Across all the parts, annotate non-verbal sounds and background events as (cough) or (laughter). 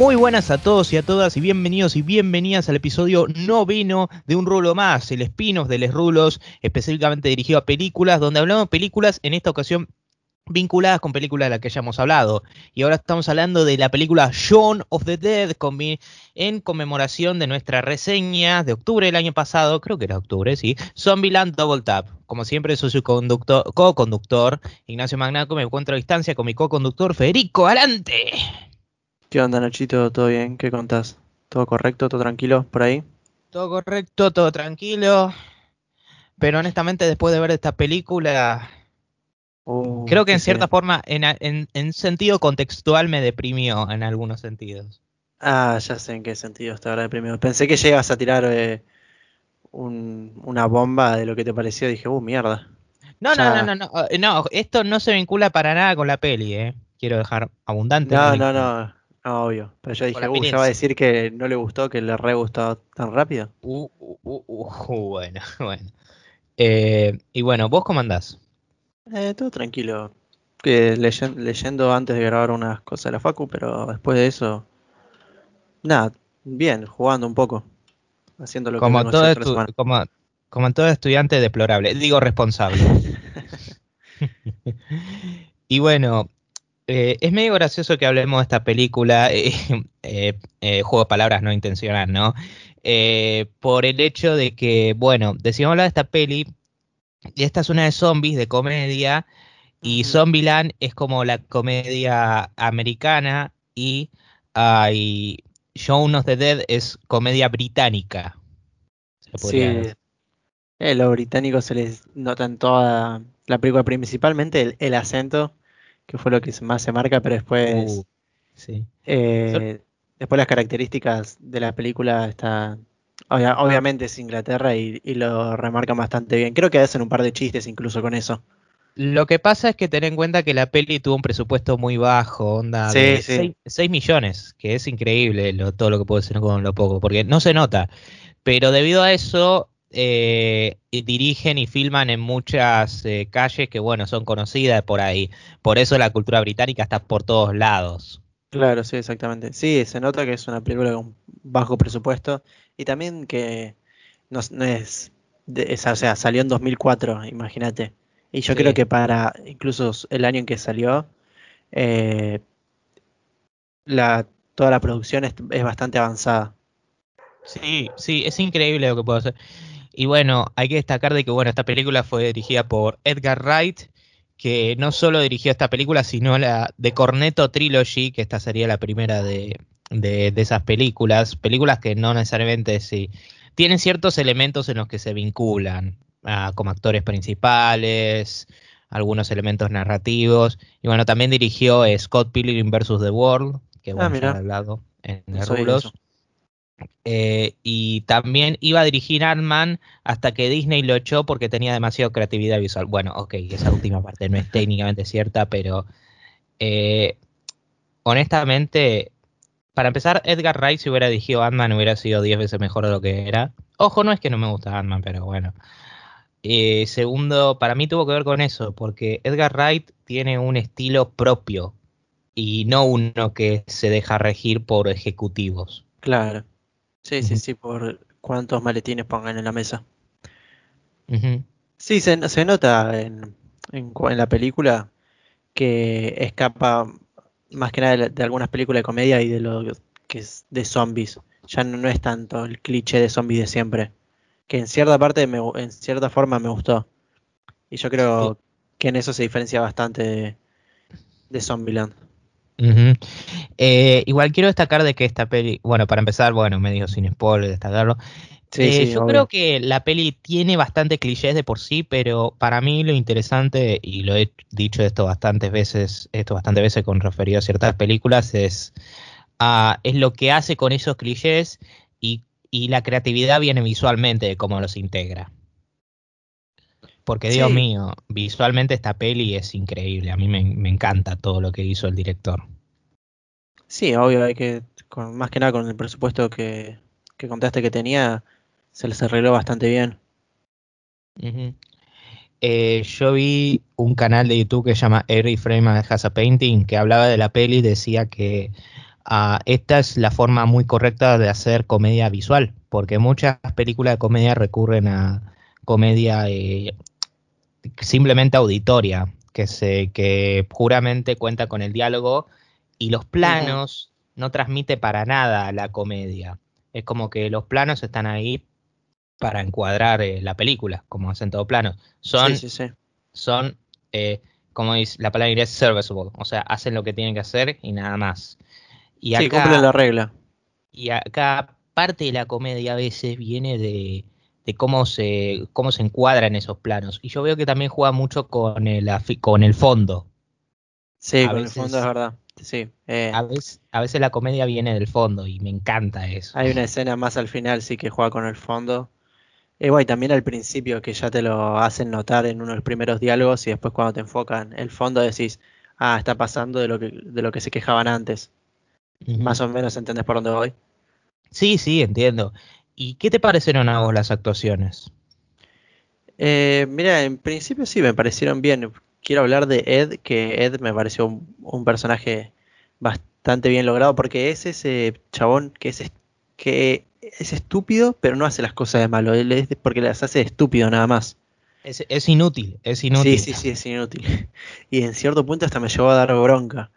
Muy buenas a todos y a todas y bienvenidos y bienvenidas al episodio noveno de Un Rulo Más, el spin-off de Les Rulos, específicamente dirigido a películas, donde hablamos de películas, en esta ocasión vinculadas con películas de las que ya hemos hablado. Y ahora estamos hablando de la película Shaun of the Dead en conmemoración de nuestra reseña de octubre del año pasado, creo que era octubre, sí, Zombieland Double Tap. Como siempre, soy su co-conductor Ignacio Magnaco, me encuentro a distancia con mi co-conductor Federico Arante. ¿Qué onda, Nachito? ¿Todo bien? ¿Qué contás? ¿Todo correcto? ¿Todo tranquilo por ahí? Todo correcto, todo tranquilo. Pero honestamente, después de ver esta película, uh, creo que en cierta forma, en, sentido contextual, me deprimió en algunos sentidos. Ah, ya sé en qué sentido ahora deprimido. Pensé que llegas a tirar eh, una bomba de lo que te pareció. Dije, uh, mierda. No, no, no, no, no, no, esto no se vincula para nada con la peli, eh. Quiero dejar abundante. No, no, no. Ah, obvio. Pero yo dije, uh, ya va a decir que no le gustó, que le re gustó tan rápido. Uh, uh, uh, uh (laughs) bueno, (laughs) bueno. Eh, y bueno, ¿vos cómo andás? Eh, todo tranquilo. Que leyendo antes de grabar unas cosas de la Facu, pero después de eso. Nada, bien, jugando un poco. Haciendo lo como que todo como, como todo estudiante deplorable, digo responsable. (laughs) y bueno, eh, es medio gracioso que hablemos de esta película, (laughs) eh, eh, juego de palabras no intencional, ¿no? por el hecho de que, bueno, decimos hablar de esta peli, y esta es una de zombies, de comedia, y Zombieland es como la comedia americana, y, uh, y Shaun of the Dead es comedia británica. sí, los británicos se les nota en toda la película, principalmente el acento que fue lo que más se marca, pero después. Uh, sí. Eh, después las características de la película está. obviamente es Inglaterra y, lo remarcan bastante bien. Creo que hacen un par de chistes incluso con eso. Lo que pasa es que ten en cuenta que la peli tuvo un presupuesto muy bajo, onda de 6, millones, que es increíble todo lo que puede ser con lo poco, porque no se nota. Pero debido a eso, eh, dirigen y filman en muchas eh, calles que, bueno, son conocidas por ahí. Por eso la cultura británica está por todos lados. Claro, sí, exactamente. Sí, se nota que es una película con bajo presupuesto y también que no, es, o sea, salió en 2004, imagínate. Y yo creo que para incluso el año en que salió, eh, la, toda la producción es, es bastante avanzada. Sí, sí, es increíble lo que puedo hacer. Y bueno, hay que destacar de que bueno, esta película fue dirigida por Edgar Wright, que no solo dirigió esta película, sino la de Cornetto Trilogy, que esta sería la primera de, de, esas películas. Películas que no necesariamente sí. Tienen ciertos elementos en los que se vinculan, ah, como actores principales, algunos elementos narrativos. Y bueno, también dirigió Scott Pilgrim vs. The World, que bueno, ah, hablado en no eh, y también iba a dirigir Ant-Man hasta que Disney lo echó porque tenía demasiada creatividad visual. Bueno, ok, esa última parte no es (laughs) técnicamente cierta, pero eh, honestamente, para empezar, Edgar Wright si hubiera dirigido Ant-Man hubiera sido 10 veces mejor de lo que era. Ojo, no es que no me gusta Ant-Man, pero bueno. Eh, segundo, para mí tuvo que ver con eso, porque Edgar Wright tiene un estilo propio y no uno que se deja regir por ejecutivos. Claro. Sí, sí, sí, por cuántos maletines pongan en la mesa. Sí, se, se nota en, en, la película que escapa más que nada de, algunas películas de comedia y de lo que es de zombies. Ya no, es tanto el cliché de zombies de siempre. Que en cierta parte, me, en cierta forma me gustó. Y yo creo que en eso se diferencia bastante de, de Zombieland. Eh, igual quiero destacar de que esta peli, bueno, para empezar, bueno, medio sin spoiler, destacarlo. Eh, yo creo que la peli tiene bastante clichés de por sí, pero para mí lo interesante, y lo he dicho esto bastantes veces, esto bastantes veces con referido a ciertas películas, es, uh, es lo que hace con esos clichés y, y la creatividad viene visualmente de cómo los integra. Porque Dios mío, visualmente esta peli es increíble. A mí me, encanta todo lo que hizo el director. Sí, obvio, hay que, con, más que nada con el presupuesto que, contaste que tenía, se les arregló bastante bien. Eh, yo vi un canal de YouTube que se llama Every Frame Has a Painting, que hablaba de la peli y decía que ah, esta es la forma muy correcta de hacer comedia visual, porque muchas películas de comedia recurren a comedia eh, simplemente auditoria, que se que puramente cuenta con el diálogo y los planos no transmite para nada la comedia. Es como que los planos están ahí para encuadrar eh, la película, como hacen todo plano. Son, Sí, sí, sí. son eh, como dice la palabra inglés, serviceable. O sea, hacen lo que tienen que hacer y nada más. Y Sí, cumplen la regla. y acá parte de la comedia a veces viene de, de cómo se cómo se encuadran esos planos. Y yo veo que también juega mucho con el, con el fondo. Sí, a con veces- el fondo es verdad. Sí. eh, A veces, a veces la comedia viene del fondo y me encanta eso. hay una escena más al final, sí, que juega con el fondo. Eh, bueno, y también al principio, que ya te lo hacen notar en uno de los primeros diálogos, y después cuando te enfocan el fondo decís, ah, está pasando de lo que, de lo que se quejaban antes. Más o menos entendés por dónde voy. Sí, sí, entiendo. ¿Y qué te parecieron a vos las actuaciones? Eh, mira, en principio sí, me parecieron bien. Quiero hablar de Ed, que Ed me pareció un, un personaje bastante bien logrado, porque es ese chabón que es, que es estúpido, pero no hace las cosas de malo. Él es porque las hace estúpido nada más. Es, es inútil, es inútil. Sí, sí, sí, es inútil. (laughs) Y en cierto punto hasta me llevó a dar bronca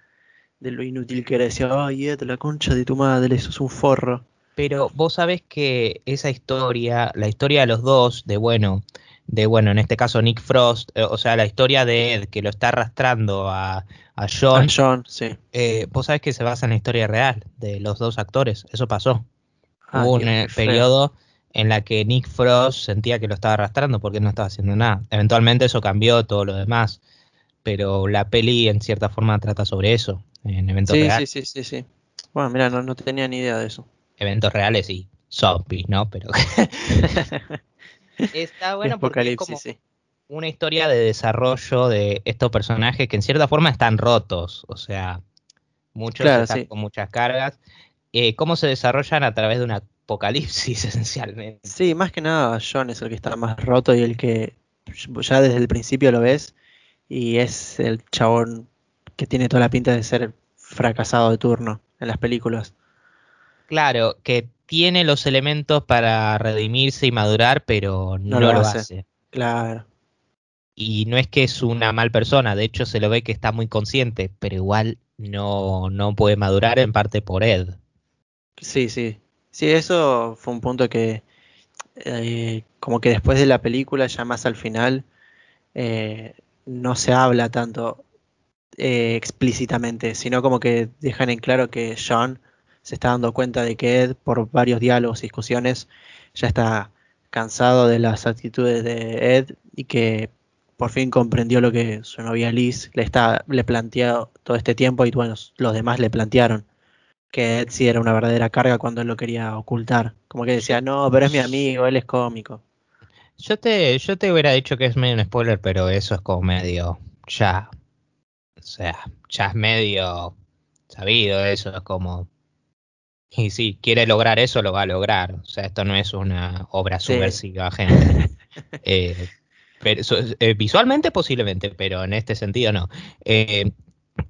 de lo inútil que era. Decía, ay, Ed, la concha de tu madre, eso es un forro. Pero vos sabés que esa historia, la historia de los dos, de bueno, de bueno, en este caso Nick Frost, eh, o sea, la historia de Ed que lo está arrastrando a, a John, John, sí. eh, vos sabés que se basa en la historia real de los dos actores, eso pasó. Ah, Hubo un eh, periodo en la que Nick Frost sentía que lo estaba arrastrando porque no estaba haciendo nada. Eventualmente eso cambió todo lo demás, pero la peli en cierta forma trata sobre eso, en eventos Sí, reales. sí, sí, sí, sí. Bueno, mira, no, no tenía ni idea de eso. Eventos reales y zombies, ¿no? Pero (laughs) está bueno porque es como sí. una historia de desarrollo de estos personajes que en cierta forma están rotos, o sea, muchos Claro, están sí. con muchas cargas. Eh, ¿Cómo se desarrollan a través de un apocalipsis (laughs) esencialmente? Sí, más que nada John es el que está más roto y el que ya desde el principio lo ves y es el chabón que tiene toda la pinta de ser fracasado de turno en las películas. Claro, que tiene los elementos para redimirse y madurar, pero no, lo lo hace. hace. Claro. Y no es que es una mal persona, de hecho se lo ve que está muy consciente, pero igual no, no puede madurar en parte por Ed. Sí, sí. Sí, eso fue un punto que eh, como que después de la película, ya más al final, eh, no se habla tanto eh, explícitamente, sino como que dejan en claro que John se está dando cuenta de que Ed, por varios diálogos y discusiones, ya está cansado de las actitudes de Ed y que por fin comprendió lo que su novia Liz le está le planteó todo este tiempo y bueno, los demás le plantearon que Ed sí era una verdadera carga cuando él lo quería ocultar. Como que decía, no, pero es mi amigo, él es cómico. Yo te, yo te hubiera dicho que es medio un spoiler, pero eso es como medio ya. O sea, ya es medio sabido eso, es como. Y si quiere lograr eso, lo va a lograr. O sea, esto no es una obra Sí. subversiva, gente. (laughs) Eh, pero, so- eh, visualmente posiblemente, pero en este sentido no. Eh,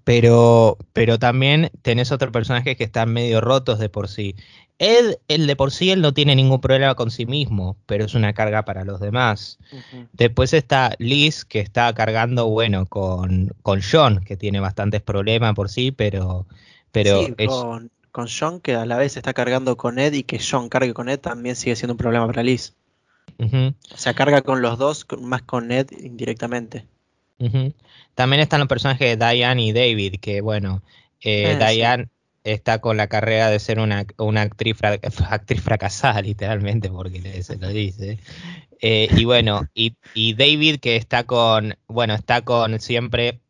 pero, pero también tenés otros personajes que están medio rotos de por sí. Ed, el de por sí, él no tiene ningún problema con sí mismo, pero es una carga para los demás. Después está Liz, que está cargando, bueno, con, con John, que tiene bastantes problemas por sí, pero, pero Sí, es, con, con John, que a la vez está cargando con Ed y que John cargue con Ed también sigue siendo un problema para Liz. ujú, O sea, carga con los dos, más con Ed indirectamente. También están los personajes de Diane y David, que bueno, eh, Eh, sí. Diane está con la carrera de ser una, una actriz, fra- (laughs) actriz fracasada, literalmente, porque se lo dice. Eh, y bueno, y, y David que está con, bueno, está con siempre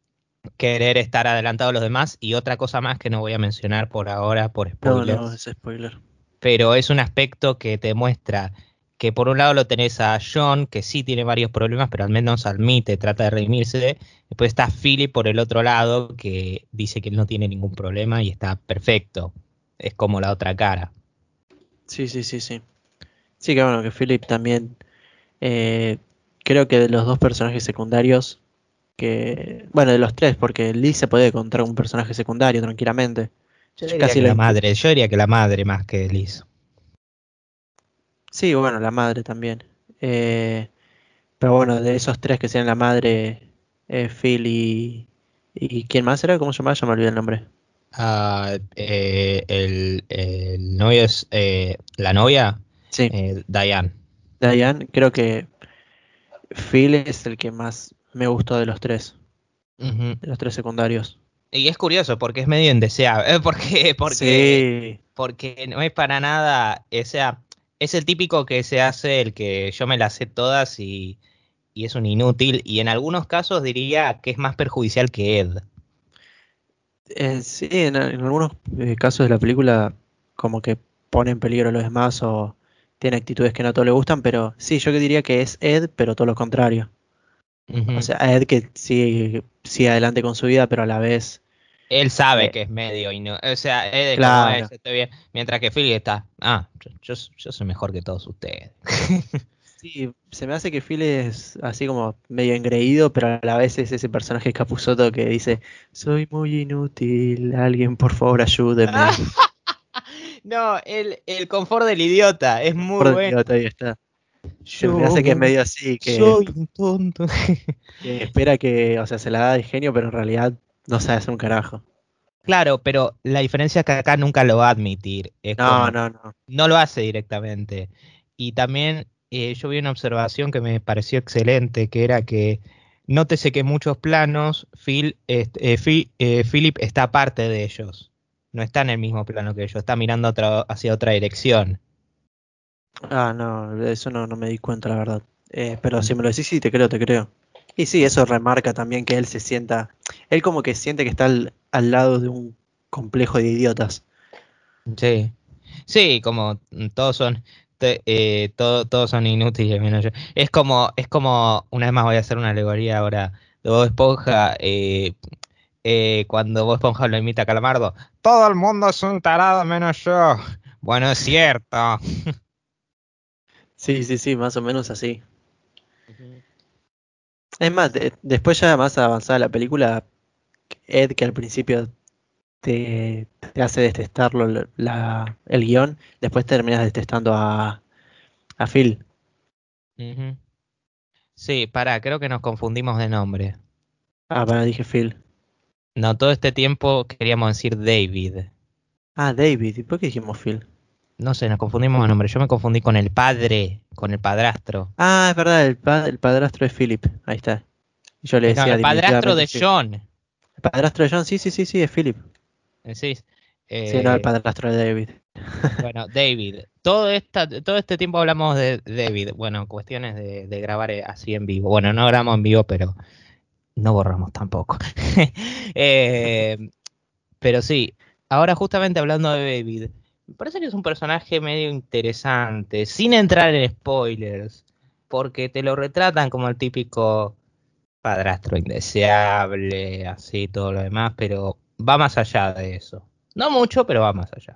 querer estar adelantado a los demás y otra cosa más que no voy a mencionar por ahora por No, spoilers. no, es spoiler. pero es un aspecto que te muestra que por un lado lo tenés a John, que sí tiene varios problemas, pero al menos admite, trata de redimirse. Después está Philip por el otro lado, que dice que él no tiene ningún problema y está perfecto. Es como la otra cara. Sí, sí, sí, sí. Sí, que bueno, que Philip también. eh, creo que de los dos personajes secundarios. Que. Bueno, de los tres, porque Liz se puede encontrar un personaje secundario tranquilamente. Yo diría que la madre, yo diría que la madre más que Liz. Sí, bueno, la madre también. Eh, pero bueno, de esos tres que sean la madre, eh, Phil y, y. ¿Quién más era? ¿Cómo se llama? Ya me olvidé el nombre. Ah, eh, el, el, novio es. ¿La novia? Sí. Diane. Diane, creo que Phil es el que más me gustó de los tres. De los tres secundarios. Y es curioso porque es medio indeseable. (laughs) Porque, porque, Sí. porque no es para nada. O sea, es el típico que se hace el que yo me las sé todas y, y es un inútil. Y en algunos casos diría que es más perjudicial que Ed. Eh, sí, en, en algunos eh, casos de la película como que pone en peligro a los demás o tiene actitudes que no a todos le gustan, pero sí, yo que diría que es Ed, pero todo lo contrario. O sea, Ed que sigue, sigue adelante con su vida, pero a la vez... Él sabe Eh, que es medio inútil. O sea, Ed es Claro. como "Eh, estoy bien. Mientras que Phil está. Ah, yo, yo, soy mejor que todos ustedes. (laughs) Sí, se me hace que Phil es así como medio engreído, pero a la vez es ese personaje capuzoto que dice, soy muy inútil, alguien por favor ayúdeme. (laughs) no, el, el confort del idiota es muy bueno. Dios, ahí está. Se me hace que es medio así, que, Soy un tonto. (laughs) que espera que, o sea, se la da de genio, pero en realidad no sabe hacer un carajo. claro, pero la diferencia es que acá nunca lo va a admitir. Es No, como- no, no. no lo hace directamente. Y también eh, yo vi una observación que me pareció excelente, que era que nótese que en muchos planos Phil, este, eh, Phi- eh, Philip está aparte de ellos. No está en el mismo plano que ellos, está mirando otra- hacia otra dirección. Ah, no, eso no, no me di cuenta, la verdad. Eh, pero si me lo decís, sí, te creo, te creo. Y sí, eso remarca también que él se sienta, él como que siente que está al, al lado de un complejo de idiotas. Sí. Sí, como mm, todos son te- eh, todo- todos son inútiles menos yo. Es como es como una vez más voy a hacer una alegoría ahora de Bob Esponja eh, eh, cuando Bob Esponja lo imita a Calamardo. Todo el mundo es un tarado menos yo. Bueno, es cierto. (laughs) Sí, sí, sí, más o menos así. Es más, de- después ya más avanzada la película, Ed, que al principio te, te hace detestarlo la- la- el guion, después terminas detestando a, a Phil. Sí, pará, creo que nos confundimos de nombre. Ah, para, dije Phil. No, todo este tiempo queríamos decir David. Ah, David, ¿y por qué dijimos Phil? No sé, nos confundimos de nombre. Yo me confundí con el padre, con el padrastro. Ah, es verdad, el, pa- el padrastro es Philip. Ahí está. Yo le No, decía el padrastro de. John. El padrastro de John, sí, sí, sí, sí, es Philip. Decís. Sí, no, el Eh, padrastro de David. (laughs) bueno, David. Todo, esta, todo este tiempo hablamos de David. Bueno, cuestiones de, de grabar eh, así en vivo. Bueno, no grabamos en vivo, pero no borramos tampoco. (laughs) Eh, pero sí, ahora justamente hablando de David, me parece que es un personaje medio interesante, sin entrar en spoilers, porque te lo retratan como el típico padrastro indeseable, así todo lo demás, pero va más allá de eso. No mucho, pero va más allá.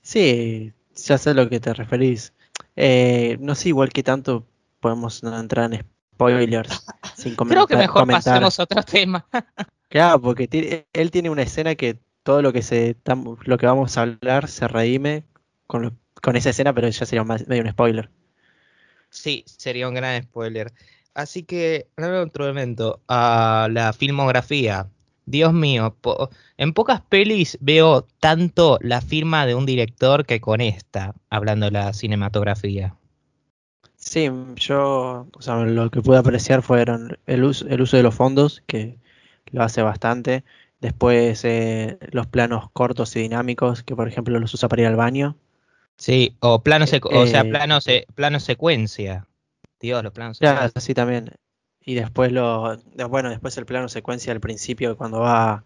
Sí, ya sé a lo que te referís. Eh, no sé igual que tanto podemos no entrar en spoilers sin (laughs) Creo que comentar- mejor comentar. pasemos a otro tema. (laughs) Claro, porque él tiene una escena que todo lo que se tam- lo que vamos a hablar se redime con, lo- con esa escena, pero ya sería más- medio un spoiler. Sí, sería un gran spoiler. Así que, otro evento, a la filmografía. Dios mío, po- en pocas pelis veo tanto la firma de un director que con esta, hablando de la cinematografía. Sí, yo, o sea, lo que pude apreciar fueron el uso, el uso de los fondos, que lo hace bastante. Después eh, los planos cortos y dinámicos, que por ejemplo los usa para ir al baño. Sí, o plano secu- o sea, Eh, plano, se- plano secuencia. Dios, los planos así también. Y después lo, bueno, después el plano secuencia al principio cuando va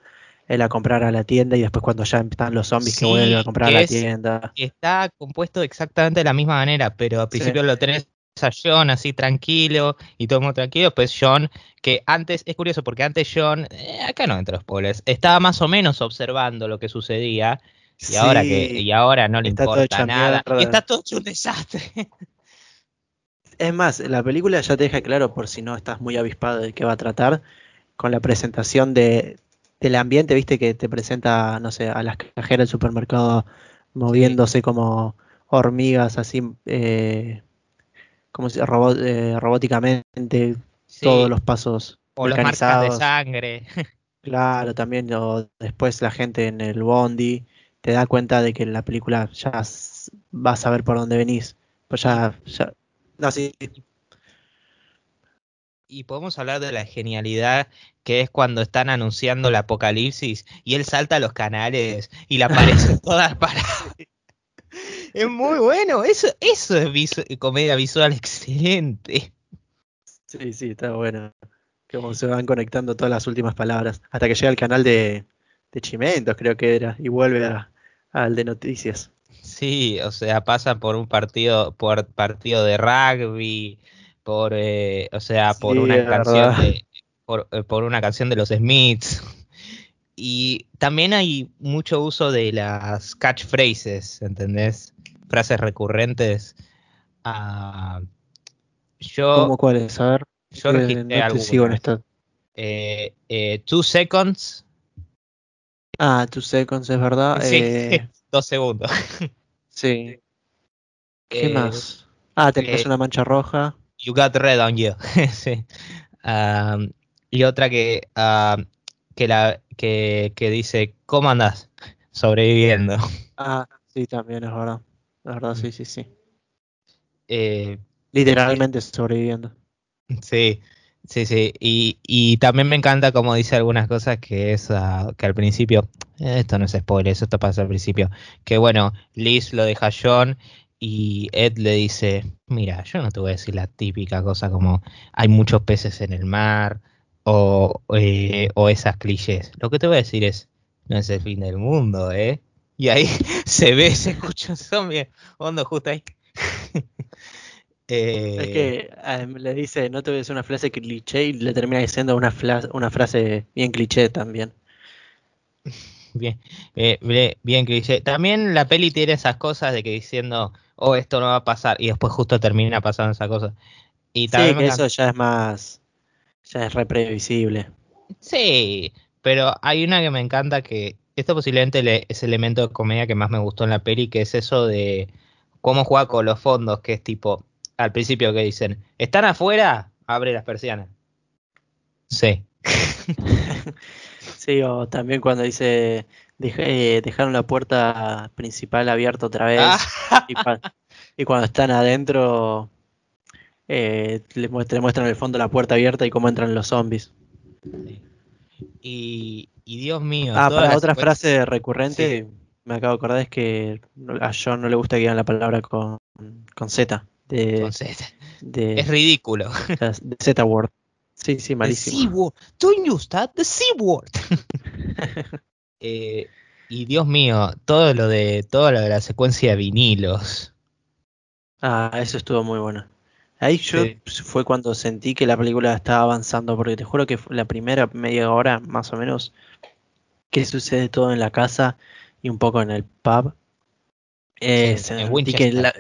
él a comprar a la tienda y después cuando ya están los zombies que Sí, vuelven a comprar a la es- tienda. Está compuesto exactamente de la misma manera, pero al principio lo tenés a John así tranquilo y todo muy tranquilo, pues John, que antes, es curioso porque antes John, eh, acá no entro spoilers, estaba más o menos observando lo que sucedía y ahora que y ahora no le importa nada. y está todo hecho un desastre. (laughs) Es más, la película ya te deja claro, por si no estás muy avispado de qué va a tratar, con la presentación de, del ambiente, viste, que te presenta, no sé, a las cajeras del supermercado moviéndose como hormigas, así, eh, como si robot, eh, robóticamente, Sí, todos los pasos o las marcas de sangre. (laughs) Claro, también o después la gente en el bondi te da cuenta de que en la película ya vas a ver por dónde venís. Pues ya, ya. No, sí. Y podemos hablar de la genialidad que es cuando están anunciando el apocalipsis y él salta a los canales y le aparecen (laughs) todas para. Es muy bueno, eso, eso es visu- comedia visual excelente. Sí, sí, está bueno. Cómo se van conectando todas las últimas palabras. Hasta que llega el canal de, de Chimentos, creo que era, y vuelve a- al de noticias. Sí, o sea, pasa por un partido, por partido de rugby, por, eh, o sea, por Sí, una canción de, por, eh, por una canción de los Smiths. Y también hay mucho uso de las catchphrases, ¿entendés? Frases recurrentes. Ah, yo, ¿Cómo cuál es? A ver, yo registré no te sigo en esta. Eh, eh, two seconds. Ah, Two Seconds, es verdad. (laughs) Sí, Eh, (laughs) dos segundos. (laughs) sí. ¿Qué más? Ah, tenés una mancha roja. You got red on you. sí. Y otra que, que, la, que, que dice, ¿cómo andás? Sobreviviendo. Ah, sí, también es verdad. Es verdad, sí, sí, sí. Eh, Literalmente sobreviviendo. sí, sí, sí. Y, y también me encanta como dice algunas cosas que es ah, que al principio, eh, esto no es spoiler, eso esto pasa al principio, que bueno, Liz lo deja a John y Ed le dice, mira, yo no te voy a decir la típica cosa como hay muchos peces en el mar o, eh, o esas clichés. Lo que te voy a decir es, no es el fin del mundo, ¿eh? Y ahí (laughs) se ve, se escucha un zombie hondo justo ahí. (laughs) Eh, Es que eh, le dice, no te voy a decir una frase cliché y le termina diciendo una, una frase bien cliché también. Bien, eh, bien, cliché. También la peli tiene esas cosas de que diciendo, oh, esto no va a pasar, y después justo termina pasando esa cosa. Y Sí, también me que eso ya es más, ya es re previsible. Sí, pero hay una que me encanta que esto posiblemente le- es el elemento de comedia que más me gustó en la peli, que es eso de cómo juega con los fondos, que es tipo, al principio que dicen, ¿están afuera? Abre las persianas. Sí. (laughs) Sí, o también cuando dice, "Dej- eh, dejaron la puerta principal abierta otra vez Ah, y, cua- y cuando están adentro eh, le, muest- le muestran el fondo la puerta abierta y cómo entran los zombies. y, y Dios mío. Ah, para otra frase recurrente, me acabo de acordar, es que a John no le gusta que digan la palabra con, con Z, de, Entonces, de, (laughs) es ridículo. (laughs) de Z word. Sí, sí, The malísimo. C-word. Don't use that, the C-word. Eh, y Dios mío, todo lo de todo lo de la secuencia de vinilos. Ah, eso estuvo muy bueno. Ahí yo Sí. fue cuando sentí que la película estaba avanzando, porque te juro que la primera media hora, más o menos, que sucede todo en la casa y un poco en el pub. Eh, Sí, en que Winchester. la,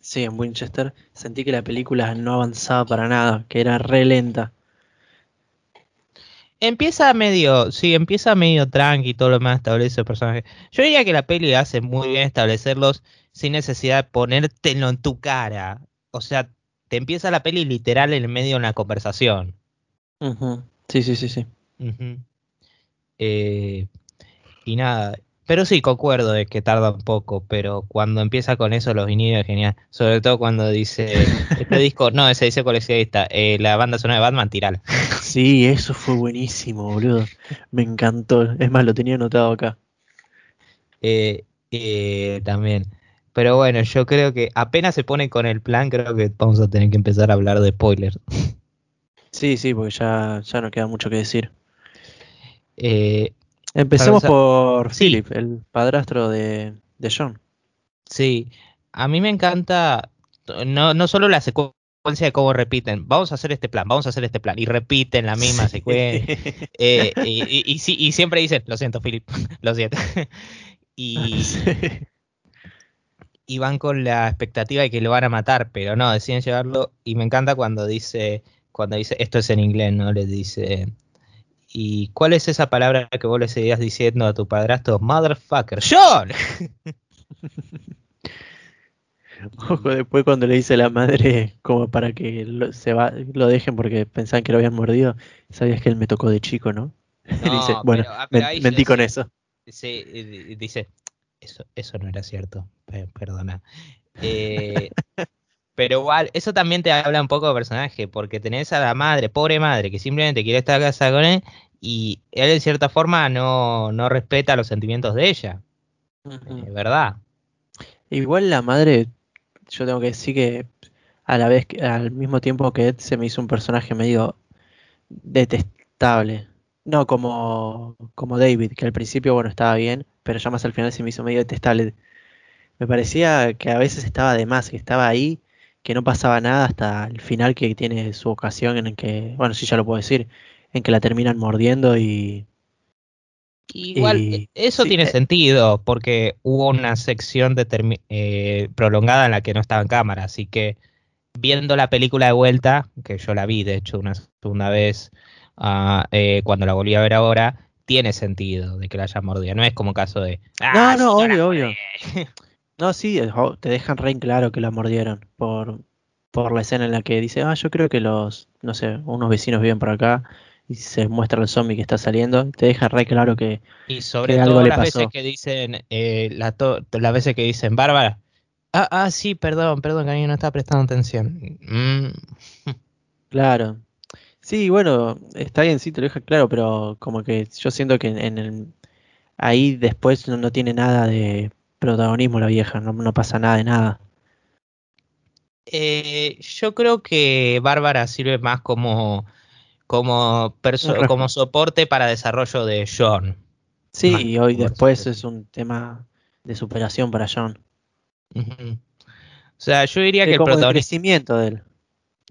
sí, en Winchester, sentí que la película no avanzaba para nada, que era re lenta. Empieza medio, sí, empieza medio tranqui, todo lo más establece el personaje. Yo diría que la peli hace muy bien establecerlos sin necesidad de ponértelo en tu cara. O sea, te empieza la peli literal en el medio de una conversación. Sí, sí, sí, sí. Ujú. Eh, y nada, pero sí, concuerdo de que tarda un poco, pero cuando empieza con eso los vinilos es genial. Sobre todo cuando dice, (laughs) este disco, no, ese dice coleccionista, eh, la banda sonora de Batman, tirala. Sí, eso fue buenísimo, boludo. Me encantó. Es más, lo tenía anotado acá. Eh, eh, también. Pero bueno, yo creo que apenas se pone con el plan, creo que vamos a tener que empezar a hablar de spoilers. Sí, sí, porque ya, ya no queda mucho que decir. Eh, Empecemos por Sí. Philip, el padrastro de, de John. sí, a mí me encanta no, no solo la secuencia de cómo repiten, vamos a hacer este plan, vamos a hacer este plan, y repiten la misma secuencia. (laughs) Eh, y, y- y sí- y siempre dicen, lo siento, Philip, (laughs) lo siento. y, Sí. (laughs) y van con la expectativa de que lo van a matar, pero no, deciden llevarlo. Y me encanta cuando dice, cuando dice, esto es en inglés, ¿no? Les dice, ¿Y cuál es esa palabra que vos le seguías diciendo a tu padrastro? Motherfucker. ¡John! (laughs) Ojo, después cuando le dice a la madre como para que lo, se va, lo dejen porque pensaban que lo habían mordido, sabías que él me tocó de chico, ¿no? (laughs) No, dice, bueno, pero- ah, pero men- ahí mentí con eso. Sí, dice, eso, eso no era cierto, pe- perdona. Eh, (laughs) pero igual, eso también te habla un poco de personaje, porque tenés a la madre, pobre madre, que simplemente quiere estar casada con él, y él en cierta forma no, no respeta los sentimientos de ella, es verdad. Igual la madre, yo tengo que decir que a la vez, que- al mismo tiempo que Ed se me hizo un personaje medio detestable. No como, como David, que al principio, bueno, estaba bien, pero ya más al final se me hizo medio detestable. Me parecía que a veces estaba de más, que estaba ahí, que no pasaba nada hasta el final que tiene su ocasión en el que, bueno, sí ya lo puedo decir, en que la terminan mordiendo y... Igual, Y- e- eso sí, tiene eh. sentido, porque hubo una sección eh, prolongada en la que no estaba en cámara, así que viendo la película de vuelta, que yo la vi de hecho una segunda vez, eh, cuando la volví a ver ahora, tiene sentido de que la haya mordido, no es como caso de... "Ah, No, no, obvio, mordí". obvio. (laughs) No, sí, te dejan re en claro que la mordieron por, por la escena en la que dice, ah, yo creo que los, no sé, unos vecinos viven por acá y se muestra el zombie que está saliendo, te deja re claro que, Y sobre que algo todo le las pasó. veces que dicen, eh, la las veces que dicen, Bárbara, ah, ah, sí, perdón, perdón, que alguien no está prestando atención. Mm, claro. Sí, bueno, está bien, sí, te lo deja claro, pero como que yo siento que en, en el, ahí después no, no tiene nada de protagonismo la vieja, no, no pasa nada de nada. Eh, yo creo que Bárbara sirve más como, como, como soporte para desarrollo de John. Sí, Más y hoy después es un tema de superación para John. O sea, yo diría que el como protagonista... crecimiento de él.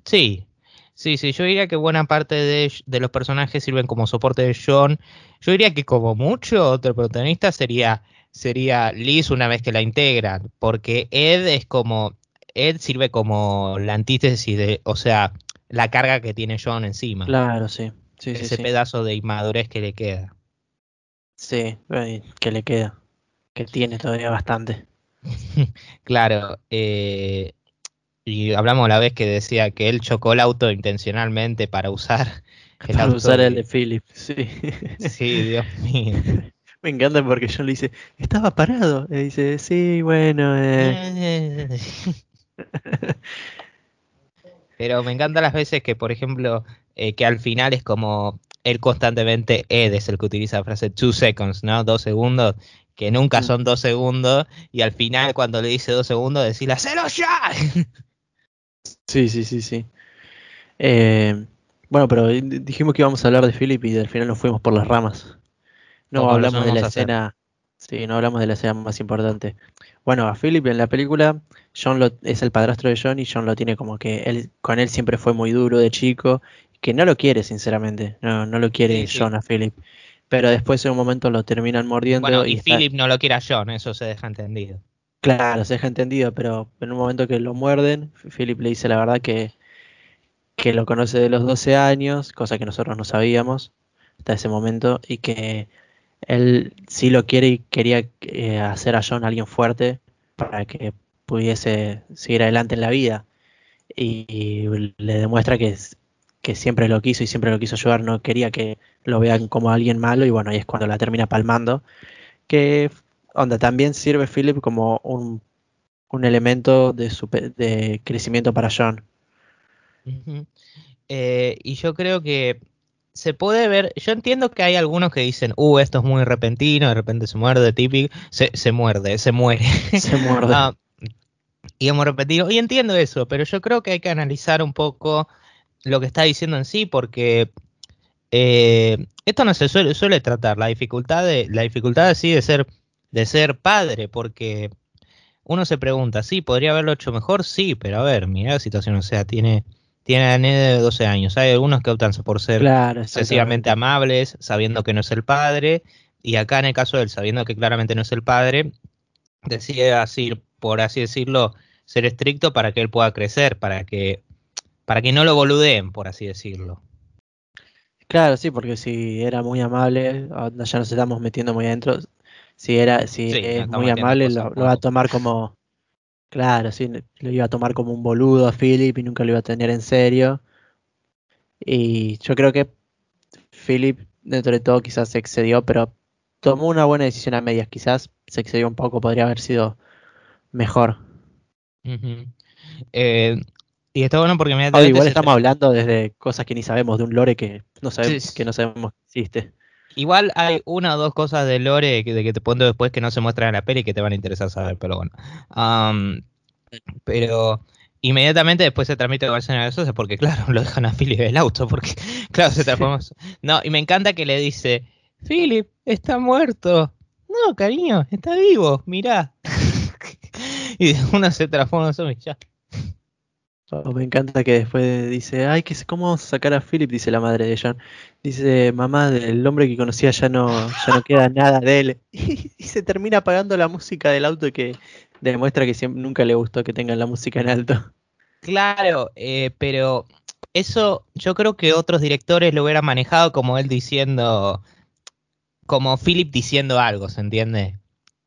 Sí, sí, sí, yo diría que buena parte de, de los personajes sirven como soporte de John. Yo diría que como mucho otro protagonista sería, sería Liz una vez que la integran, porque Ed es como, Ed sirve como la antítesis de, o sea, la carga que tiene John encima. Claro, sí. Sí, ese sí. pedazo de inmadurez que le queda. Sí, eh, que le queda. Que tiene todavía bastante. (laughs) Claro, eh, y hablamos la vez que decía que él chocó el auto intencionalmente para usar el Para auto usar de- el de Philip, sí. Sí, Dios mío. (laughs) Me encanta porque John le dice, estaba parado. Y dice, sí, bueno, eh. (laughs) Pero me encantan las veces que, por ejemplo, eh, que al final es como él constantemente, Ed es el que utiliza la frase two seconds, ¿no? Dos segundos, que nunca son dos segundos, y al final cuando le dice dos segundos, decirle, ¡hacelo ya! (laughs) Sí, sí, sí, sí. Eh, bueno, pero dijimos que íbamos a hablar de Philip y al final nos fuimos por las ramas. No hablamos de la escena. Sí, no hablamos de la escena más importante. Bueno, a Philip en la película, John lo, es el padrastro de John y John lo tiene como que él con él siempre fue muy duro de chico, que no lo quiere, sinceramente. No, no lo quiere Sí, sí. John a Philip. Pero después en un momento lo terminan mordiendo Bueno, y y está- Philip no lo quiere a John, eso se deja entendido. Claro, se deja entendido, pero en un momento que lo muerden, Philip le dice la verdad que, que lo conoce de los 12 años, cosa que nosotros no sabíamos hasta ese momento, y que él sí lo quiere y quería eh, hacer a John alguien fuerte para que pudiese seguir adelante en la vida. Y, le demuestra que, siempre lo quiso y siempre lo quiso ayudar, no quería que lo vean como alguien malo, y bueno, ahí es cuando la termina palmando. Que onda, también sirve Philip como un, elemento de, crecimiento para John. Eh, y yo creo que se puede ver, yo entiendo que hay algunos que dicen, uh, esto es muy repentino, de repente se muerde, típico, se, se muerde, se muere. (laughs) Se muerde. Ah, y hemos repetido, y entiendo eso, pero yo creo que hay que analizar un poco lo que está diciendo en sí, porque eh, esto no se suele, suele tratar, la dificultad de, la dificultad así de ser, de ser padre, porque uno se pregunta, sí, podría haberlo hecho mejor, sí, pero a ver, mira la situación, o sea, tiene, tiene a nene de 12 años, hay algunos que optan por ser Claro, excesivamente amables, sabiendo que no es el padre, y acá en el caso de él, sabiendo que claramente no es el padre, decide así, por así decirlo, ser estricto para que él pueda crecer, para que, para que no lo boludeen, por así decirlo. Claro, sí, porque si era muy amable, ahora ya nos estamos metiendo muy adentro. Si era, si Sí, es muy amable, lo, va a tomar como, claro, sí, lo iba a tomar como un boludo a Philip y nunca lo iba a tener en serio. Y yo creo que Philip, dentro de todo, quizás se excedió, pero tomó una buena decisión a medias. Quizás se excedió un poco, podría haber sido mejor. Eh, y está bueno porque Ahora, inmediatamente igual estamos hablando desde cosas que ni sabemos, de un lore que no sabemos, Sí, sí. que no sabemos que existe. Igual hay una o dos cosas de Lore que, de que te cuento después que no se muestran en la peli que te van a interesar saber, pero bueno. Pero inmediatamente después se transmite a eso es porque, claro, (laughs) lo dejan a Philip del auto, porque, (laughs) claro, se transforma. No, y me encanta que le dice, Philip, está muerto. No, cariño, está vivo, mirá. (laughs) y uno se transforma en zombie, ya. Me encanta que después dice, ay, que ¿cómo vamos a sacar a Philip? Dice la madre de John. Dice, mamá, del hombre que conocía ya no, ya no queda nada de él. (laughs) Y, se termina apagando la música del auto que demuestra que siempre, nunca le gustó que tengan la música en alto. Claro, eh, pero eso yo creo que otros directores lo hubieran manejado como él diciendo, como Philip diciendo algo, ¿se entiende?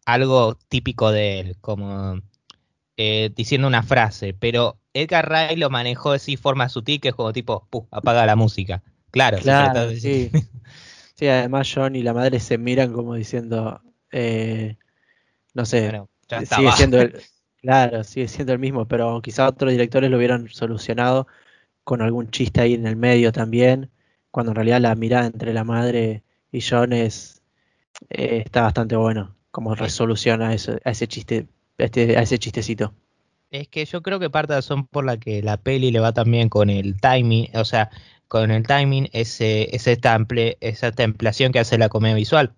Algo típico de él, como eh, diciendo una frase, pero Edgar Wright lo manejó de así forma sutil, que es como tipo, "Puh, apaga la música. Claro, Claro, de- sí. (laughs) Sí, además John y la madre se miran como diciendo, eh, no sé, Bueno, sigue estaba. siendo el, (laughs) claro, sigue siendo el mismo, pero quizá otros directores lo hubieran solucionado con algún chiste ahí en el medio también, cuando en realidad la mirada entre la madre y John es eh, está bastante bueno, como resolución a ese, a ese chiste, este, a ese chistecito. Es que yo creo que parte de la razón por la que la peli le va también con el timing, o sea, con el timing, ese, ese temple, esa templación que hace la comedia visual.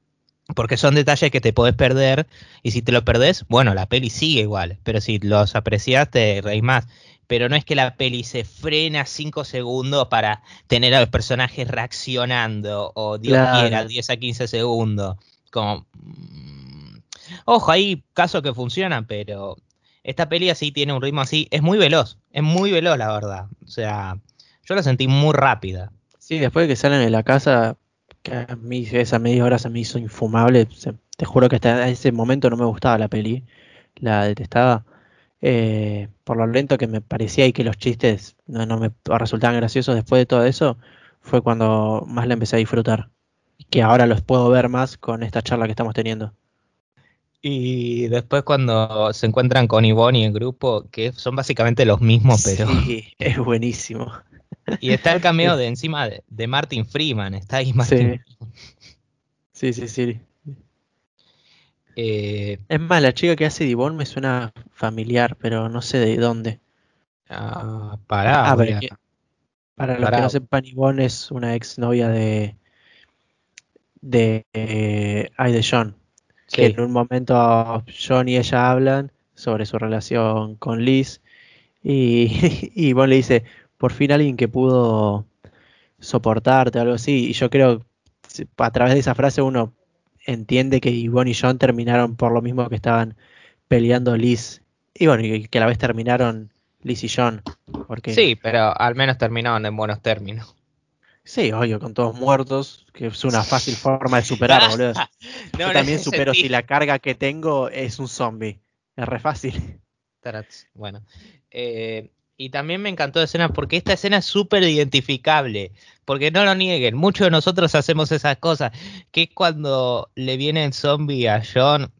Porque son detalles que te podés perder, y si te lo perdés, bueno, la peli sigue igual, pero si los aprecias te reís más. Pero no es que la peli se frena 5 segundos para tener a los personajes reaccionando, o Dios Claro. quiera, 10 a 15 segundos. Como. mm, Ojo, hay casos que funcionan, pero esta peli así tiene un ritmo así, es muy veloz, es muy veloz la verdad. O sea, yo la sentí muy rápida. Sí, después de que salen de la casa, que a mí esa media hora se me hizo infumable. se- te juro que hasta ese momento no me gustaba la peli, la detestaba. eh, por lo lento que me parecía y que los chistes no, no me resultaban graciosos después de todo eso, fue cuando más la empecé a disfrutar. Y que ahora los puedo ver más con esta charla que estamos teniendo. Y después cuando se encuentran con Ivonne y el grupo, que son básicamente los mismos, pero... Sí, (laughs) es buenísimo. Y está el cameo (laughs) de encima de, de Martin Freeman, está ahí Martin. Sí, sí, sí. Eh, Es más, la chica que hace Divon me suena familiar, pero no sé de dónde. ah, pará, Ah, que- para los Pará. que no sepan, Yvonne es una ex novia de de eh, ay, de John. Que en un momento John y ella hablan sobre su relación con Liz y, (laughs) y Yvonne le dice, por fin alguien que pudo soportarte, algo así. Y yo creo, a través de esa frase uno entiende que Yvonne y John terminaron por lo mismo que estaban peleando Liz. Y bueno, y que a la vez terminaron Liz y John. Porque Sí, pero al menos terminaron en buenos términos. Sí, obvio, con todos muertos, que es una fácil forma de superar, boludo. (laughs) No, Yo también supero si la carga que tengo es un zombie. Es re fácil. Tarats, Bueno. Eh, y también me encantó la escena porque esta escena es súper identificable. Porque no lo nieguen, muchos de nosotros hacemos esas cosas. Que es cuando le viene el zombie a John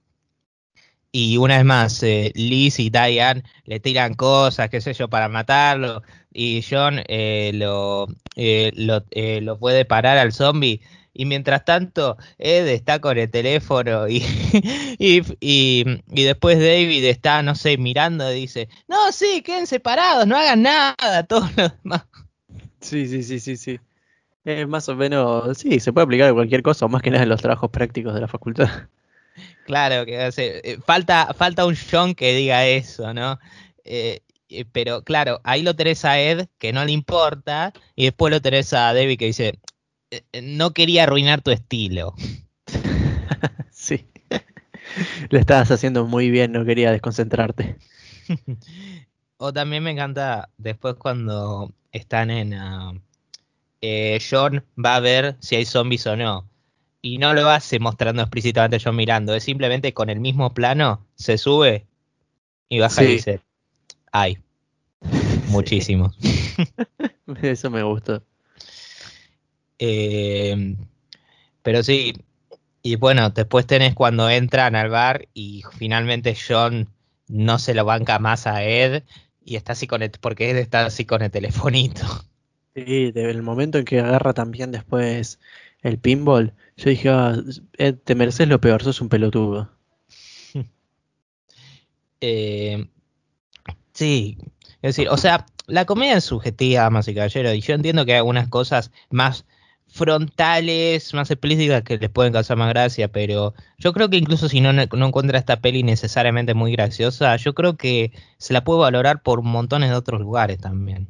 y una vez más eh, Liz y Diane le tiran cosas, qué sé yo, para matarlo. Y John eh, lo, eh, lo, eh, lo puede parar al zombie. Y mientras tanto, Ed está con el teléfono y, (laughs) y, y, y después David está, no sé, mirando y dice, no, sí, queden separados, no hagan nada, (laughs) todo lo demás. Sí, sí, sí, sí, sí. Es más o menos, sí, se puede aplicar a cualquier cosa, más que nada en los trabajos prácticos de la facultad. Claro, que hace, falta, falta un John que diga eso, ¿no? Eh, pero claro, ahí lo tenés a Ed, que no le importa, y después lo tenés a David que dice, "Eh, eh, no quería arruinar tu estilo. (laughs) Sí. Lo estabas haciendo muy bien, no quería desconcentrarte. (laughs) o también me encanta después cuando están en, ah, eh, John va a ver si hay zombies o no. Y no lo hace mostrando explícitamente a John mirando, es simplemente con el mismo plano, se sube y baja y dice, hay, muchísimos. (laughs) Eso me gustó. Eh, pero sí, y bueno, después tenés cuando entran al bar y finalmente John no se lo banca más a Ed y está así con el, porque Ed está así con el telefonito. Sí, de- el momento en que agarra también después el pinball, yo dije, ah, Ed, te mereces lo peor, sos un pelotudo. (laughs) Eh, sí, es decir, o sea, la comedia es subjetiva, damas y caballeros, y yo entiendo que hay algunas cosas más frontales, más explícitas que les pueden causar más gracia, pero yo creo que incluso si no, no encuentra esta peli necesariamente muy graciosa, yo creo que se la puede valorar por montones de otros lugares también.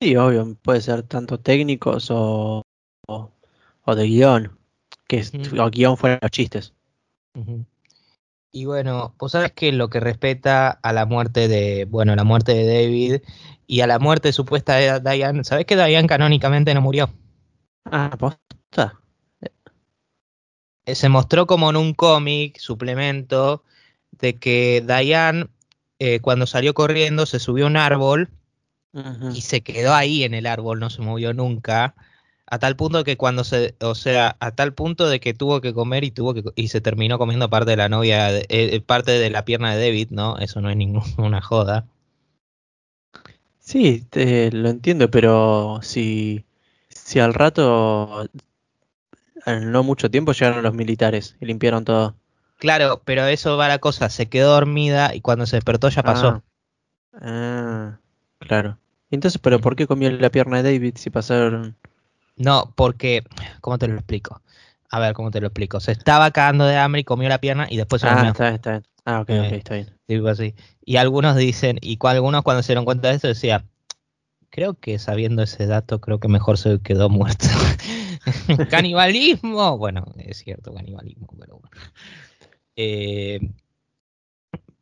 Sí, obvio, puede ser tanto técnicos o, o, o de guion, que Ujú. o guion fuera los chistes. Ujú. Y bueno, pues sabes que lo que respeta a la muerte de, bueno, la muerte de David y a la muerte supuesta de Diane, ¿sabes que Diane canónicamente no murió? Ah, posta. Eh, Se mostró como en un cómic, suplemento, de que Diane eh, cuando salió corriendo se subió a un árbol y se quedó ahí en el árbol, no se movió nunca, a tal punto que cuando se, o sea, a tal punto de que tuvo que comer y tuvo que y se terminó comiendo parte de la novia, eh, parte de la pierna de David, ¿no? Eso no es ninguna (laughs) joda. Sí, te- lo entiendo, pero si, si al rato, en no mucho tiempo, llegaron los militares y limpiaron todo. Claro, pero eso va la cosa, se quedó dormida y cuando se despertó ya pasó. Ah, ah, claro. Entonces, ¿pero por qué comió la pierna de David si pasaron? No, porque, ¿cómo te lo explico? A ver, ¿cómo te lo explico? Se estaba cagando de hambre y comió la pierna y después se Ah, está bien, está bien. Ah, ok, Eh, ok, está bien. Tipo así. Y algunos dicen, y cu- algunos cuando se dieron cuenta de eso decían, creo que sabiendo ese dato, creo que mejor se quedó muerto. (laughs) Canibalismo. Bueno, es cierto, canibalismo, pero bueno. Eh,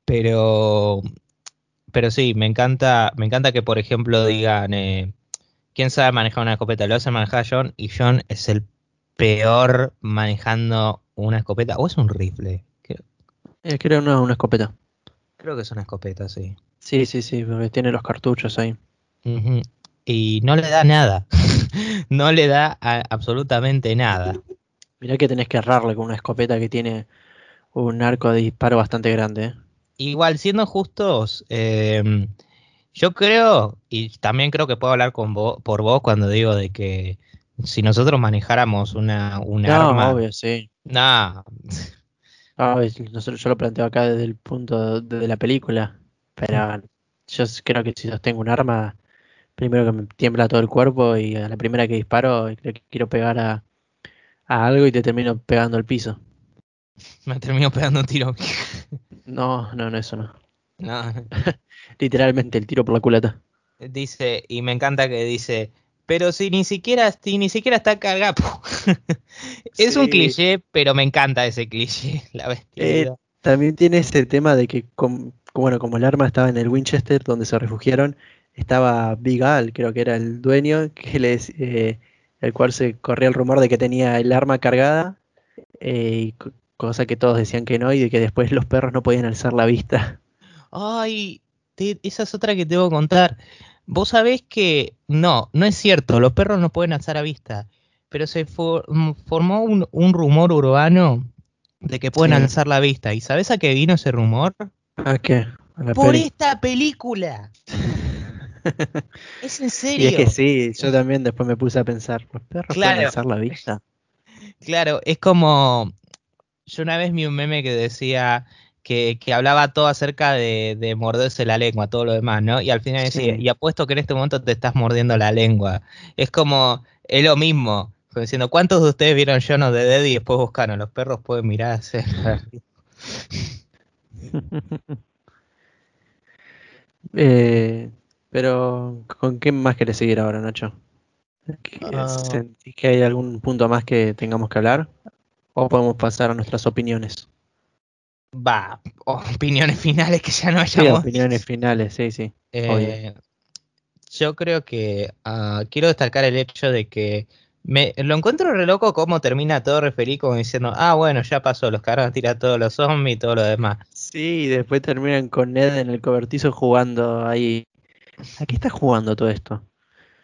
pero, pero sí, me encanta, me encanta que por ejemplo digan, eh, ¿quién sabe manejar una escopeta? Lo hace manejar John y John es el peor manejando una escopeta, o es un rifle. Creo, Eh, creo una, una escopeta. creo que es una escopeta, sí. Sí, sí, sí, porque tiene los cartuchos ahí. Y no le da nada. (laughs) no le da absolutamente nada. Mirá que tenés que errarle con una escopeta que tiene un arco de disparo bastante grande. ¿eh? Igual, siendo justos, eh, yo creo, y también creo que puedo hablar con vos, por vos cuando digo de que si nosotros manejáramos una, una No, arma. obvio, sí. Nah, Ah, nosotros, yo lo planteo acá desde el punto de, de la película, pero yo creo que si sostengo un arma, primero que me tiembla todo el cuerpo y a la primera que disparo creo que quiero pegar a, a algo y te termino pegando al piso. (laughs) me terminó pegando un tiro. (laughs) No, no, no, eso no. No. (laughs) Literalmente el tiro por la culata. Dice, y me encanta que dice, pero si ni siquiera, si ni siquiera está cargado. (laughs) es un cliché, pero me encanta ese cliché, (laughs) la bestialidad. También tiene ese tema de que, com- bueno, como el arma estaba en el Winchester donde se refugiaron, estaba Big Al, creo que era el dueño, que les, eh, el cual se corría el rumor de que tenía el arma cargada, eh, y co- cosa que todos decían que no, y de que después los perros no podían alzar la vista. Ay, te- esa es otra que te debo contar. Vos sabés que no, no es cierto, los perros no pueden alzar a vista, pero se for- mm, formó un, un rumor urbano de que pueden Sí. alzar la vista. ¿Y sabés a qué vino ese rumor? ¿A qué? A la Por peli. esta película. (laughs) Es en Y serio. es que sí, yo también después me puse a pensar, ¿los perros Claro. pueden alzar la vista? Claro, es como. Yo una vez vi un meme que decía que, que hablaba todo acerca de, de morderse la lengua, todo lo demás, ¿no? Y al final decía, Sí. y apuesto que en este momento te estás mordiendo la lengua. Es como, es lo mismo. como Diciendo, ¿cuántos de ustedes vieron John of the Dead y después buscaron? Los perros pueden mirar (laughs) (laughs) Eh, pero, ¿con qué más querés seguir ahora, Nacho? ¿Qué- Ah. ¿Sentís que hay algún punto más que tengamos que hablar? ¿O podemos pasar a nuestras opiniones? Va, opiniones finales que ya no Sí, hayamos opiniones finales, sí, sí. Eh, yo creo que ah, quiero destacar el hecho de que me lo encuentro re loco cómo termina todo referido como diciendo, ah, bueno, ya pasó, los carros tiran todos los zombies y todo lo demás. Sí, y después terminan con Ned en el cobertizo jugando ahí. ¿A qué está jugando todo esto?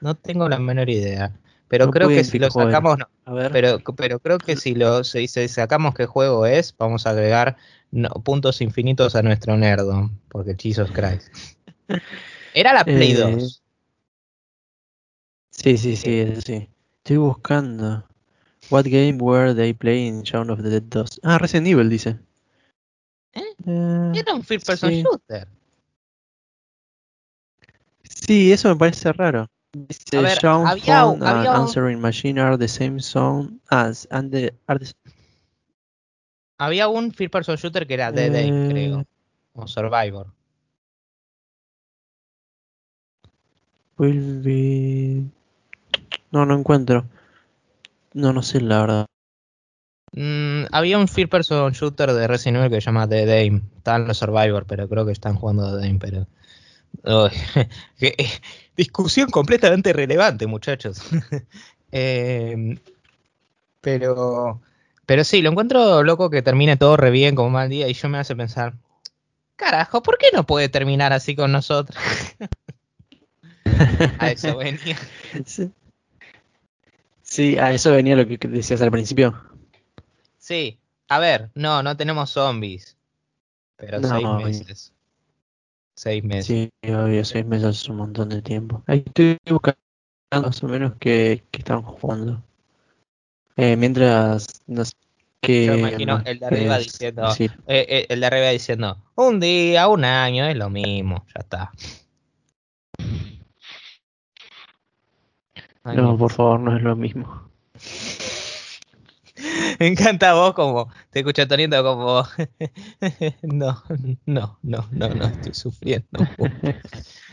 No tengo la menor idea. Pero No creo que si lo sacamos, no, A ver. pero, pero creo que si lo si, si sacamos qué juego es, vamos a agregar no- puntos infinitos a nuestro nerdo. Porque Jesus Christ. (laughs) Era la Play Eh, 2. Sí, sí, sí, eso sí. Estoy buscando. What game were they playing in Shaun of the Dead 2? Ah, Resident Evil dice. ¿Eh? Eh, Era un first person sí. shooter. Sí, eso me parece raro. Dice ver, había phone un- and había un- answering machine are the same sound as and the are the- Había un first person shooter que era Dead Aim, Eh. creo. O Survivor. will be No, no encuentro. No, no sé la verdad. Mm, había un first person shooter de Resident Evil que se llama Dead Aim. Están los Survivor, pero creo que están jugando Dead Aim, pero. (laughs) Eh, discusión completamente relevante, muchachos. (laughs) Eh, pero. Pero sí, lo encuentro loco que termine todo re bien como mal día y yo me hace pensar. Carajo, ¿por qué no puede terminar así con nosotros? (laughs) A eso venía. Sí. Sí, a eso venía lo que decías al principio. Sí, a ver, no, no tenemos zombies. Pero No, seis meses. Seis meses. Sí, obvio, seis meses es un montón de tiempo. Ahí estoy buscando más o menos que, que están jugando. Eh, mientras, qué Yo imagino el de arriba diciendo, eh, eh, el de arriba diciendo, un día, un año, es lo mismo, ya está. Ay, No, por favor, no es lo mismo. (laughs) Me encanta vos como, te escucho Tonito como, (laughs) no, no, no, no, no, estoy sufriendo. (laughs)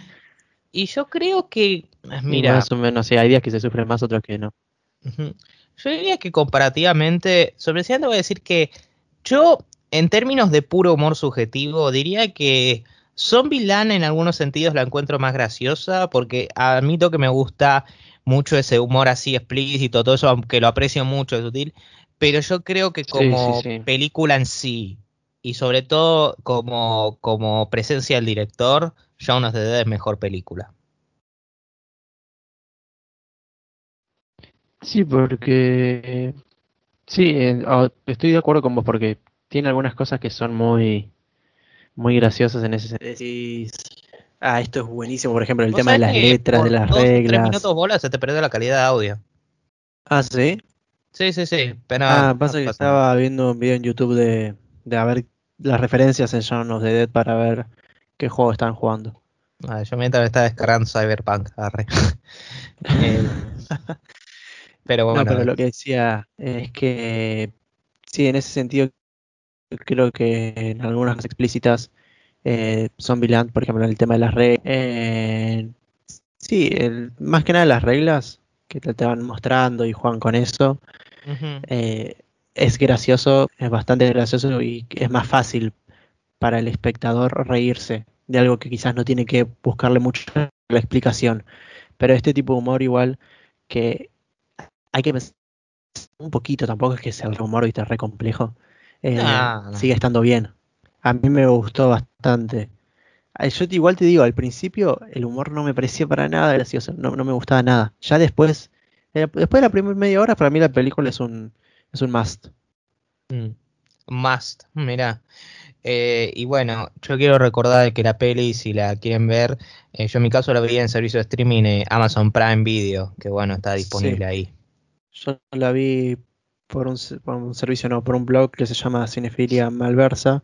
Y yo creo que, Y mira, más o menos, sí, hay días que se sufren más, otros que no. Yo diría que comparativamente, sobre te voy a decir que yo, en términos de puro humor subjetivo, diría que Zombieland en algunos sentidos la encuentro más graciosa, porque admito que me gusta mucho ese humor así explícito, todo eso, aunque lo aprecio mucho, es sutil, pero yo creo que como sí, sí. película en sí, y sobre todo como, como presencia del director, Shaun of the Dead es mejor película. Sí, porque... Sí, estoy de acuerdo con vos porque tiene algunas cosas que son muy, muy graciosas en ese sentido. Decís, ah, esto es buenísimo, por ejemplo, el tema de las letras, por de las dos o tres reglas. minutos bola se te perdió la calidad de audio. Ah, sí. Sí, sí, sí. Pero Ah, no pasa que estaba viendo un video en YouTube de, de a ver las referencias en Shaun of the Dead para ver qué juego están jugando. Ah, yo mientras estaba descargando Cyberpunk, arre. (laughs) Eh, pero bueno, No, pero lo que decía es que sí, en ese sentido creo que en algunas cosas explícitas eh, Zombieland, por ejemplo, en el tema de las reglas, eh, sí, el- más que nada las reglas que te, van mostrando y juegan con eso, eh, es gracioso, es bastante gracioso y es más fácil para el espectador reírse de algo que quizás no tiene que buscarle mucho la explicación. Pero este tipo de humor igual que hay que pensar un poquito, tampoco es que sea el humor, viste, re complejo. eh. Sigue estando bien. A mí me gustó bastante. Ah, Yo te- igual te digo, al principio el humor no me parecía para nada gracioso, no, no me gustaba nada. Ya después, eh, después de la primera media hora, para mí la película es un, es un must. mm. Must, mira. Eh, y bueno, yo quiero recordar que la peli, si la quieren ver, eh, yo en mi caso la vi en servicio de streaming eh, Amazon Prime Video, que bueno, está disponible Sí. ahí. Yo la vi por un, se- por un servicio, no, por un blog que se llama Cinefilia Malversa,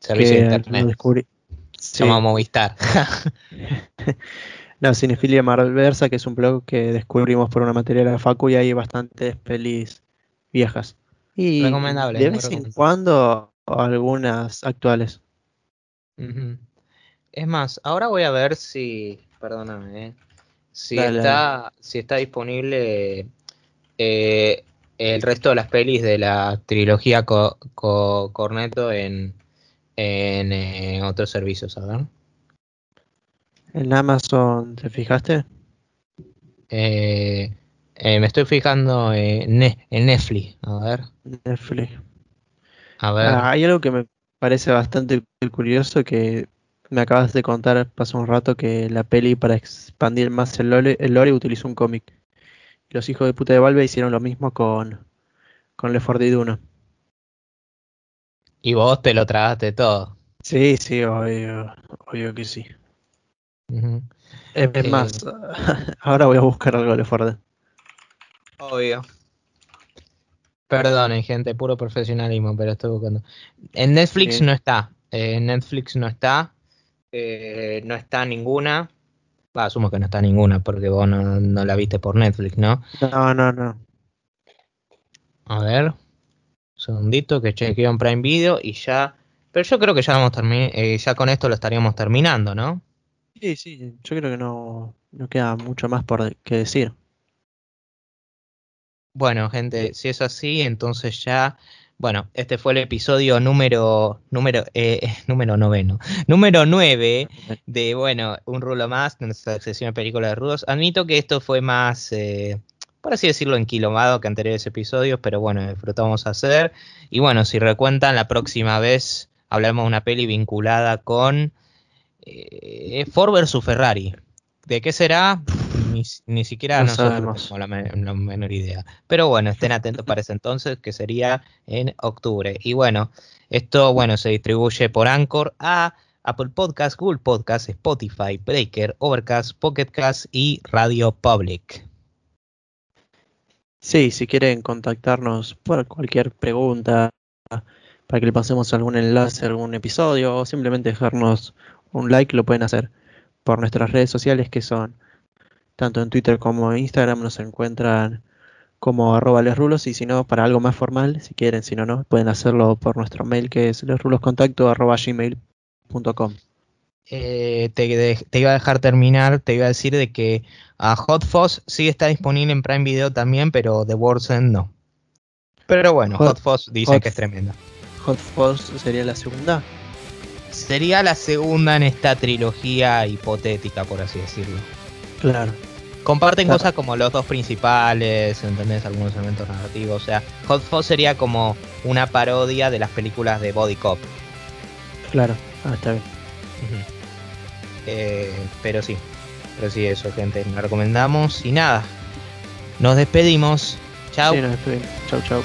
Servicio de lo internet. descubrí. Se Sí. llama Movistar. (laughs) No, Cinefilia Malversa, que es un blog que descubrimos por una materia de la Facu y hay bastantes pelis viejas. Y Recomendable, de vez en cuando algunas actuales. Es más, ahora voy a ver si, perdóname, eh, si Dale, está, si está disponible eh, el resto de las pelis de la trilogía Co- Co- Cornetto en, en eh, otros servicios, a ver. En Amazon, ¿te fijaste? Eh, eh, me estoy fijando en, en Netflix. A ver. Netflix. A ver. Ah, hay algo que me parece bastante curioso que me acabas de contar pasó un rato que la peli para expandir más el lore, el lore utilizó un cómic. Los hijos de puta de Valve hicieron lo mismo con, con Left 4 Dead 1. Y vos te lo tragaste todo. Sí, sí, obvio, obvio que sí. Es es Eh, más, (laughs) ahora voy a buscar algo de Left 4 Dead. Obvio. Perdonen, gente, puro profesionalismo, pero estoy buscando. En Netflix Sí. no está. eh, en Netflix no está. eh, no está ninguna. Va, asumo que no está ninguna porque vos no, no la viste por Netflix, ¿no? No, no, no. A ver. Un segundito que chequeo en Prime Video y ya. Pero yo creo que ya, vamos eh, ya con esto lo estaríamos terminando, ¿no? Sí, sí, yo creo que no, no queda mucho más por que decir. Bueno, gente, si es así, entonces ya, bueno, este fue el episodio número, número, eh, (laughs) número noveno, número nueve de, bueno, un rulo más, nuestra sección de películas de rudos. Admito que esto fue más, eh, por así decirlo, enquilomado que anteriores episodios, pero bueno, disfrutamos hacer. Y bueno, si recuentan, la próxima vez hablaremos de una peli vinculada con eh, Ford vs Ferrari. ¿De qué será? Ni, ni siquiera No nosotros tenemos la, men- la menor idea. Pero bueno, estén atentos para ese entonces, que sería en octubre. Y bueno, esto bueno se distribuye por Anchor a Apple Podcast, Google Podcast, Spotify, Breaker, Overcast, Pocket Cast y Radio Public. Sí, si quieren contactarnos por cualquier pregunta, para que le pasemos algún enlace, algún episodio, o simplemente dejarnos un like, lo pueden hacer por nuestras redes sociales que son tanto en Twitter como en Instagram nos encuentran como arroba lesrulos y si no, para algo más formal, si quieren, si no, no, pueden hacerlo por nuestro mail que es lesruloscontacto arroba. Eh, te, iba a dejar terminar, te iba a decir de que a Hot Fuzz sí está disponible en Prime Video también, pero The World's End no. Pero bueno, Hot- Hot, Fuzz dice Hot- que es tremenda. Hot Fuzz sería la segunda. Sería la segunda en esta trilogía hipotética, por así decirlo. Claro. Comparten Claro. cosas como los dos principales, ¿entendés? Algunos elementos narrativos. O sea, Hot Fuzz sería como una parodia de las películas de Body Cop. Claro. Ah, está bien. Ujú. Eh, pero sí, pero sí, eso, gente. La recomendamos y nada. Nos despedimos. Chao. Sí, nos despedimos. Chau, chau.